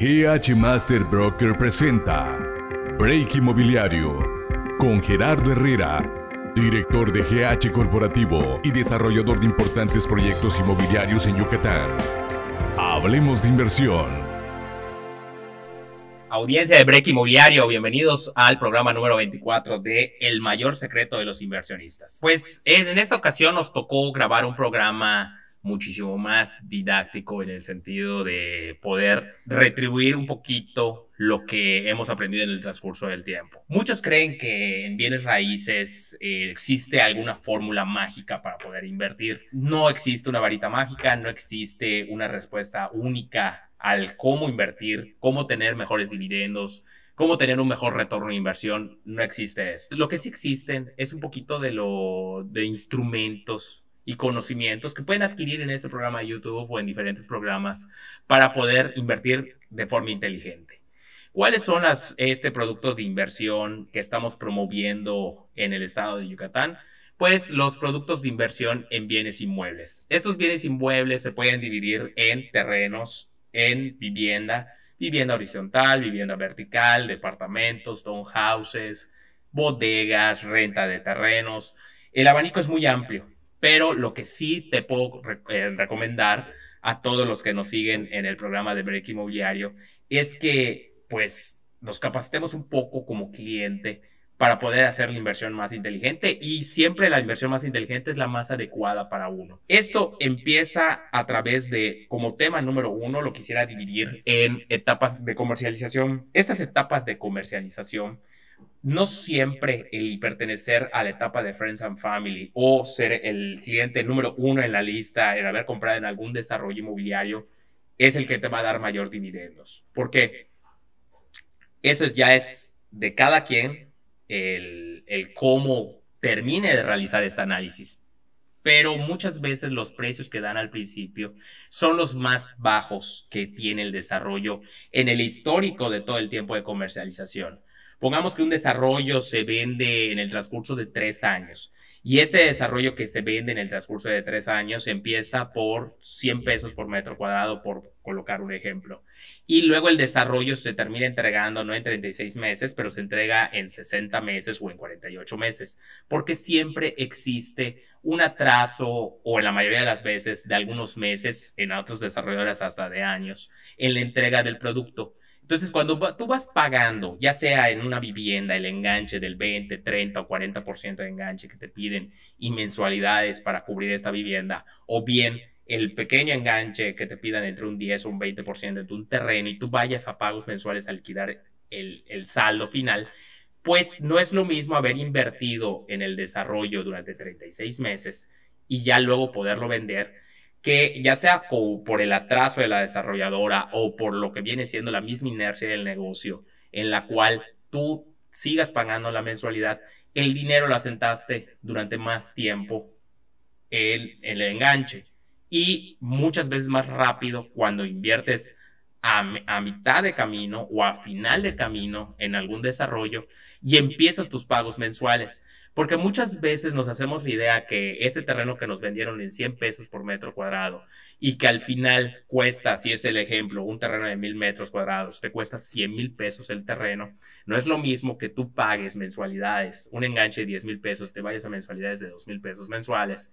GH Master Broker presenta Break Inmobiliario con Gerardo Herrera, director de GH Corporativo y desarrollador de importantes proyectos inmobiliarios en Yucatán. Hablemos de inversión. Audiencia de Break Inmobiliario, bienvenidos al programa número 24 de El mayor secreto de los inversionistas. Pues en esta ocasión nos tocó grabar un programa muchísimo más didáctico en el sentido de poder retribuir un poquito lo que hemos aprendido en el transcurso del tiempo. Muchos creen que en bienes raíces eh, existe alguna fórmula mágica para poder invertir. No existe una varita mágica, no existe una respuesta única al cómo invertir, cómo tener mejores dividendos, cómo tener un mejor retorno de inversión, no existe eso. Lo que sí existen es un poquito de lo de instrumentos y conocimientos que pueden adquirir en este programa de YouTube o en diferentes programas para poder invertir de forma inteligente. ¿Cuáles son este producto de inversión que estamos promoviendo en el estado de Yucatán? Pues los productos de inversión en bienes inmuebles. Estos bienes inmuebles se pueden dividir en terrenos, en vivienda, vivienda horizontal, vivienda vertical, departamentos, townhouses, bodegas, renta de terrenos. El abanico es muy amplio pero lo que sí te puedo eh, recomendar a todos los que nos siguen en el programa de Break Inmobiliario es que pues nos capacitemos un poco como cliente para poder hacer la inversión más inteligente y siempre la inversión más inteligente es la más adecuada para uno. Esto empieza a través de, como tema número uno, lo quisiera dividir en etapas de comercialización. Estas etapas de comercialización no siempre el pertenecer a la etapa de Friends and Family o ser el cliente número uno en la lista, el haber comprado en algún desarrollo inmobiliario, es el que te va a dar mayor dividendos. Porque eso ya es de cada quien el, el cómo termine de realizar este análisis. Pero muchas veces los precios que dan al principio son los más bajos que tiene el desarrollo en el histórico de todo el tiempo de comercialización. Pongamos que un desarrollo se vende en el transcurso de tres años y este desarrollo que se vende en el transcurso de tres años empieza por 100 pesos por metro cuadrado, por colocar un ejemplo. Y luego el desarrollo se termina entregando no en 36 meses, pero se entrega en 60 meses o en 48 meses, porque siempre existe un atraso o en la mayoría de las veces de algunos meses, en otros desarrolladores hasta de años, en la entrega del producto. Entonces, cuando tú vas pagando, ya sea en una vivienda, el enganche del 20, 30 o 40% de enganche que te piden y mensualidades para cubrir esta vivienda, o bien el pequeño enganche que te pidan entre un 10 o un 20% de tu terreno y tú vayas a pagos mensuales a liquidar el saldo final, pues no es lo mismo haber invertido en el desarrollo durante 36 meses y ya luego poderlo vender que ya sea por el atraso de la desarrolladora o por lo que viene siendo la misma inercia del negocio, en la cual tú sigas pagando la mensualidad, el dinero lo asentaste durante más tiempo en el, enganche. Y muchas veces más rápido cuando inviertes a, mitad de camino o a final de camino en algún desarrollo y empiezas tus pagos mensuales. Porque muchas veces nos hacemos la idea que este terreno que nos vendieron en 100 pesos por metro cuadrado y que al final cuesta, si es el ejemplo, un terreno de mil metros cuadrados, te cuesta 100 mil pesos el terreno, no es lo mismo que tú pagues mensualidades, un enganche de 10 mil pesos, te vayas a mensualidades de 2 mil pesos mensuales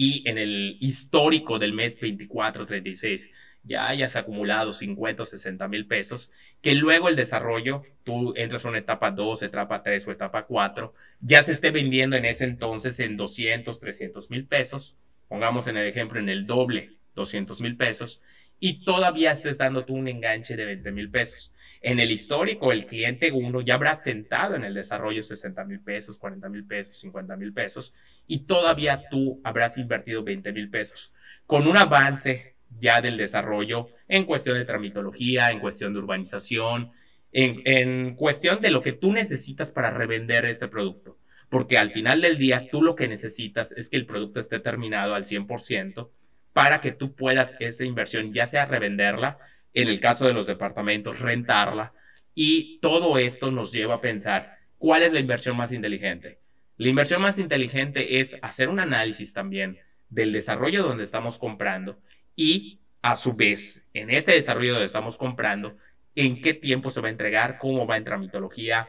y en el histórico del mes 24, 36 ya hayas acumulado 50 o 60 mil pesos, que luego el desarrollo, tú entras a una etapa 2, etapa 3 o etapa 4, ya se esté vendiendo en ese entonces en 200, 300 mil pesos, pongamos en el ejemplo en el doble, 200 mil pesos, y todavía estés dando tú un enganche de 20 mil pesos. En el histórico, el cliente 1 ya habrá sentado en el desarrollo 60 mil pesos, 40 mil pesos, 50 mil pesos, y todavía tú habrás invertido 20 mil pesos. Con un avance ya del desarrollo en cuestión de tramitología, en cuestión de urbanización, en, cuestión de lo que tú necesitas para revender este producto. Porque al final del día tú lo que necesitas es que el producto esté terminado al 100% para que tú puedas esa inversión ya sea revenderla, en el caso de los departamentos, rentarla. Y todo esto nos lleva a pensar cuál es la inversión más inteligente. La inversión más inteligente es hacer un análisis también del desarrollo donde estamos comprando y a su vez, en este desarrollo donde estamos comprando, en qué tiempo se va a entregar, cómo va en tramitología,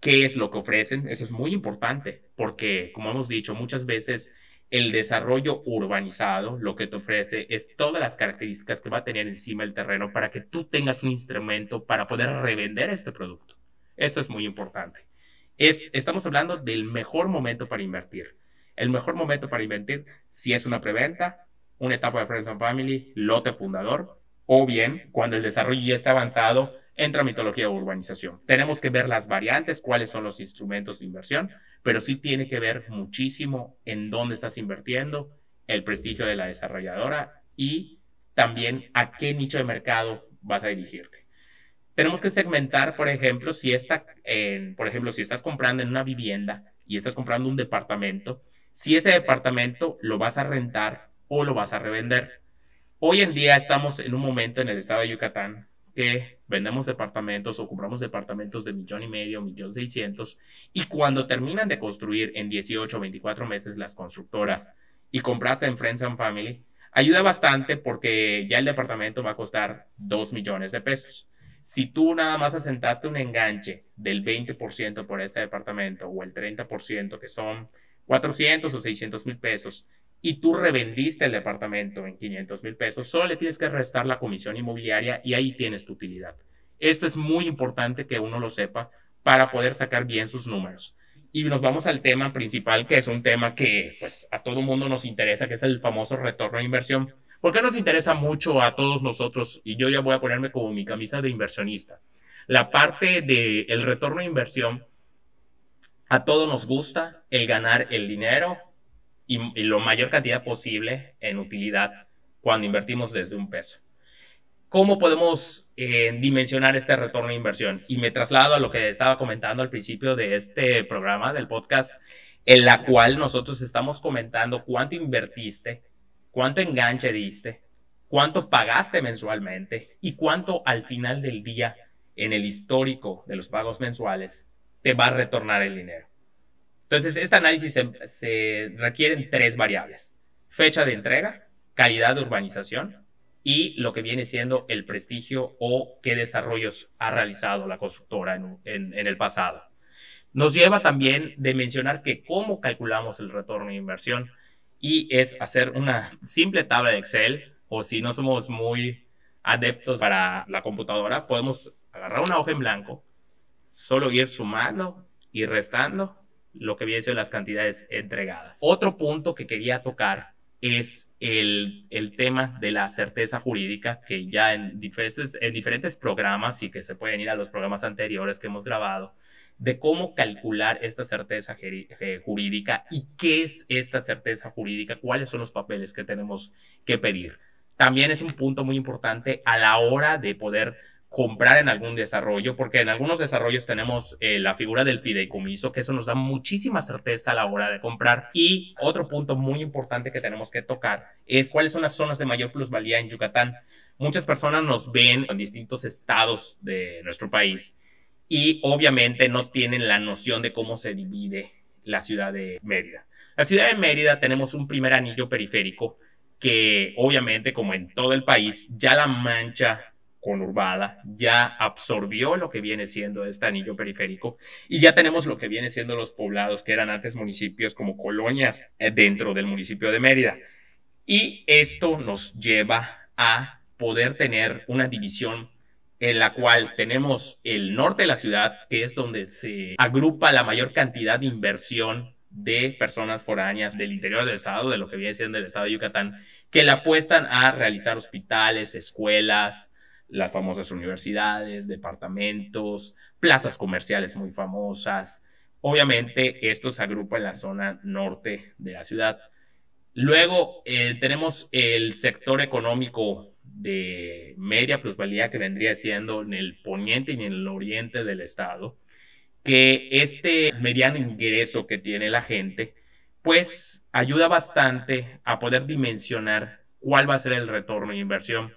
qué es lo que ofrecen. Eso es muy importante porque, como hemos dicho, muchas veces el desarrollo urbanizado lo que te ofrece es todas las características que va a tener encima el terreno para que tú tengas un instrumento para poder revender este producto. Esto es muy importante. Es, estamos hablando del mejor momento para invertir. El mejor momento para invertir si es una preventa, una etapa de Friends and Family, lote fundador, o bien cuando el desarrollo ya está avanzado entra mitología de urbanización. Tenemos que ver las variantes, cuáles son los instrumentos de inversión, pero sí tiene que ver muchísimo en dónde estás invirtiendo, el prestigio de la desarrolladora y también a qué nicho de mercado vas a dirigirte. Tenemos que segmentar, por ejemplo, si está, por ejemplo, si estás comprando en una vivienda y estás comprando un departamento, si ese departamento lo vas a rentar o lo vas a revender. Hoy en día estamos en un momento en el estado de Yucatán que vendemos departamentos o compramos departamentos de millón y medio, millón seiscientos, y cuando terminan de construir en 18 o 24 meses las constructoras y compraste en Friends and Family, ayuda bastante porque ya el departamento va a costar 2 millones de pesos. Si tú nada más asentaste un enganche del 20% por este departamento o el 30% que son 400 o 600 mil pesos y tú revendiste el departamento en 500 mil pesos, solo le tienes que restar la comisión inmobiliaria y ahí tienes tu utilidad. Esto es muy importante que uno lo sepa para poder sacar bien sus números. Y nos vamos al tema principal, que es un tema que pues, a todo mundo nos interesa, que es el famoso retorno de inversión. ¿Por qué nos interesa mucho a todos nosotros? Y yo ya voy a ponerme como mi camisa de inversionista. La parte del el retorno de inversión, a todos nos gusta el ganar el dinero, y, y lo mayor cantidad posible en utilidad cuando invertimos desde un peso. ¿Cómo podemos eh, dimensionar este retorno de inversión? Y me traslado a lo que estaba comentando al principio de este programa, del podcast, en la cual nosotros estamos comentando cuánto invertiste, cuánto enganche diste, cuánto pagaste mensualmente y cuánto al final del día en el histórico de los pagos mensuales te va a retornar el dinero. Entonces, este análisis se, requiere en tres variables. Fecha de entrega, calidad de urbanización y lo que viene siendo el prestigio o qué desarrollos ha realizado la constructora en, el pasado. Nos lleva también de mencionar que cómo calculamos el retorno de inversión y es hacer una simple tabla de Excel o si no somos muy adeptos para la computadora, podemos agarrar una hoja en blanco, solo ir sumando y restando lo que viene siendo las cantidades entregadas. Otro punto que quería tocar es el, el, tema de la certeza jurídica, que ya en diferentes, en diferentes programas y que se pueden ir a los programas anteriores que hemos grabado, de cómo calcular esta certeza jurídica y qué es esta certeza jurídica, cuáles son los papeles que tenemos que pedir. También es un punto muy importante a la hora de poder comprar en algún desarrollo, porque en algunos desarrollos tenemos eh, la figura del fideicomiso, que eso nos da muchísima certeza a la hora de comprar. Y otro punto muy importante que tenemos que tocar es cuáles son las zonas de mayor plusvalía en Yucatán. Muchas personas nos ven en distintos estados de nuestro país y obviamente no tienen la noción de cómo se divide la ciudad de Mérida. La ciudad de Mérida tenemos un primer anillo periférico que obviamente como en todo el país ya la mancha conurbada, ya absorbió lo que viene siendo este anillo periférico y ya tenemos lo que viene siendo los poblados que eran antes municipios como colonias eh, dentro del municipio de Mérida. Y esto nos lleva a poder tener una división en la cual tenemos el norte de la ciudad, que es donde se agrupa la mayor cantidad de inversión de personas foráneas del interior del estado, de lo que viene siendo el estado de Yucatán, que le apuestan a realizar hospitales, escuelas, las famosas universidades, departamentos, plazas comerciales muy famosas. Obviamente esto se agrupa en la zona norte de la ciudad. Luego eh, tenemos el sector económico de media plusvalía que vendría siendo en el poniente y en el oriente del estado, que este mediano ingreso que tiene la gente, pues ayuda bastante a poder dimensionar cuál va a ser el retorno de inversión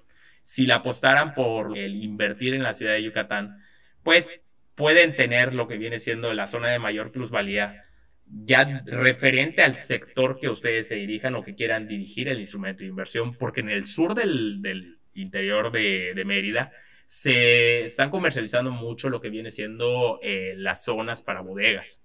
si la apostaran por el invertir en la ciudad de Yucatán, pues pueden tener lo que viene siendo la zona de mayor plusvalía ya referente al sector que ustedes se dirijan o que quieran dirigir el instrumento de inversión, porque en el sur del, interior de, Mérida, se están comercializando mucho lo que viene siendo eh, las zonas para bodegas.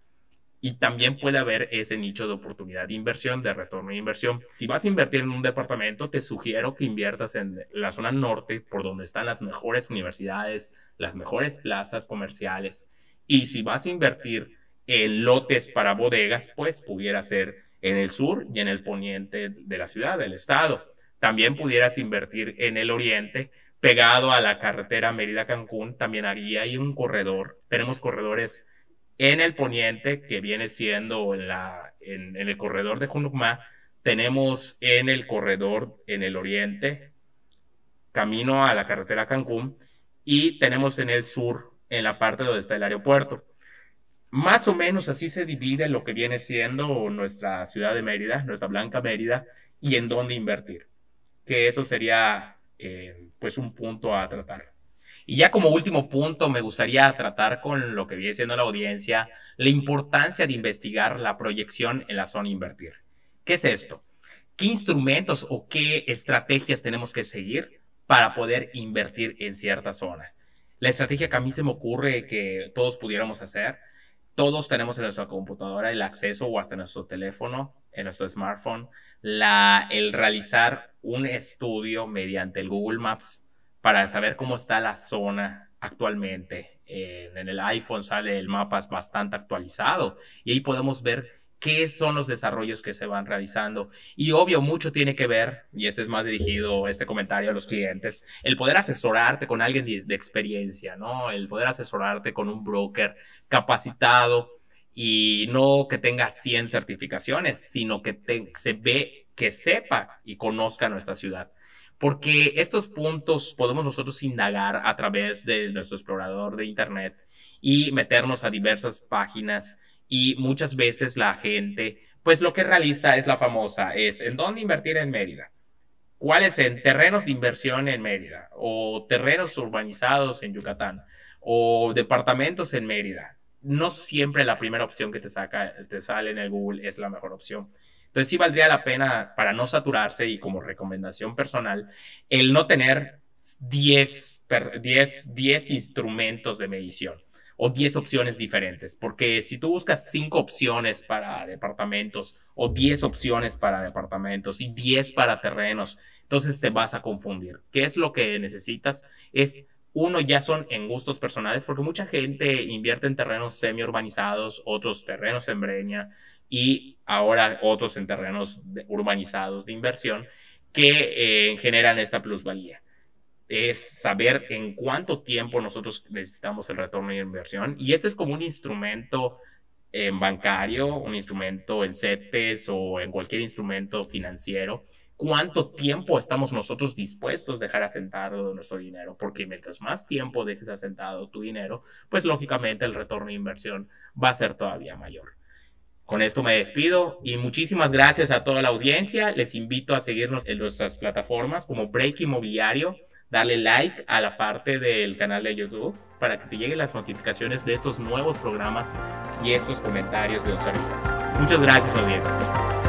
Y también puede haber ese nicho de oportunidad de inversión, de retorno de inversión. Si vas a invertir en un departamento, te sugiero que inviertas en la zona norte, por donde están las mejores universidades, las mejores plazas comerciales. Y si vas a invertir en lotes para bodegas, pues pudiera ser en el sur y en el poniente de la ciudad, del estado. También pudieras invertir en el oriente, pegado a la carretera Mérida-Cancún, también hay un corredor. Tenemos corredores en el poniente, que viene siendo en, el corredor de Junucma, tenemos en el corredor en el oriente, camino a la carretera Cancún, y tenemos en el sur, en la parte donde está el aeropuerto. Más o menos así se divide lo que viene siendo nuestra ciudad de Mérida, nuestra Blanca Mérida, y en dónde invertir. Que eso sería eh, pues un punto a tratar. Y ya como último punto, me gustaría tratar con lo que viene siendo la audiencia, la importancia de investigar la proyección en la zona invertir. ¿Qué es esto? ¿Qué instrumentos o qué estrategias tenemos que seguir para poder invertir en cierta zona? La estrategia que a mí se me ocurre que todos pudiéramos hacer, todos tenemos en nuestra computadora el acceso o hasta en nuestro teléfono, en nuestro smartphone, la, el realizar un estudio mediante el Google Maps para saber cómo está la zona actualmente. en el iPhone sale el mapa bastante actualizado y ahí podemos ver qué son los desarrollos que se van realizando. Y obvio, mucho tiene que ver, y este es más dirigido, este comentario a los clientes, el poder asesorarte con alguien de, experiencia, ¿no? El poder asesorarte con un broker capacitado y no que tenga 100 certificaciones, sino que se ve, que sepa y conozca nuestra ciudad porque estos puntos podemos nosotros indagar a través de nuestro explorador de Internet y meternos a diversas páginas y muchas veces la gente, pues lo que realiza es la famosa, es en dónde invertir en Mérida. ¿Cuáles en terrenos de inversión en Mérida? O terrenos urbanizados en Yucatán. O departamentos en Mérida. No siempre la primera opción que te, saca, te sale en el Google es la mejor opción. Entonces sí valdría la pena, para no saturarse y como recomendación personal, el no tener 10, 10, 10 instrumentos de medición o 10 opciones diferentes, porque si tú buscas 5 opciones para departamentos o 10 opciones para departamentos y 10 para terrenos, entonces te vas a confundir. ¿Qué es lo que necesitas? Es uno ya son en gustos personales, porque mucha gente invierte en terrenos semi urbanizados, otros terrenos en breña y ahora otros en terrenos urbanizados de inversión que eh, generan esta plusvalía es saber en cuánto tiempo nosotros necesitamos el retorno de inversión. Y este es como un instrumento en bancario, un instrumento en CETES o en cualquier instrumento financiero. ¿Cuánto tiempo estamos nosotros dispuestos a dejar asentado nuestro dinero? Porque mientras más tiempo dejes asentado tu dinero, pues lógicamente el retorno de inversión va a ser todavía mayor. Con esto me despido y muchísimas gracias a toda la audiencia. Les invito a seguirnos en nuestras plataformas como Break Inmobiliario darle like a la parte del canal de YouTube para que te lleguen las notificaciones de estos nuevos programas y estos comentarios de servidor. Muchas gracias, audiencia.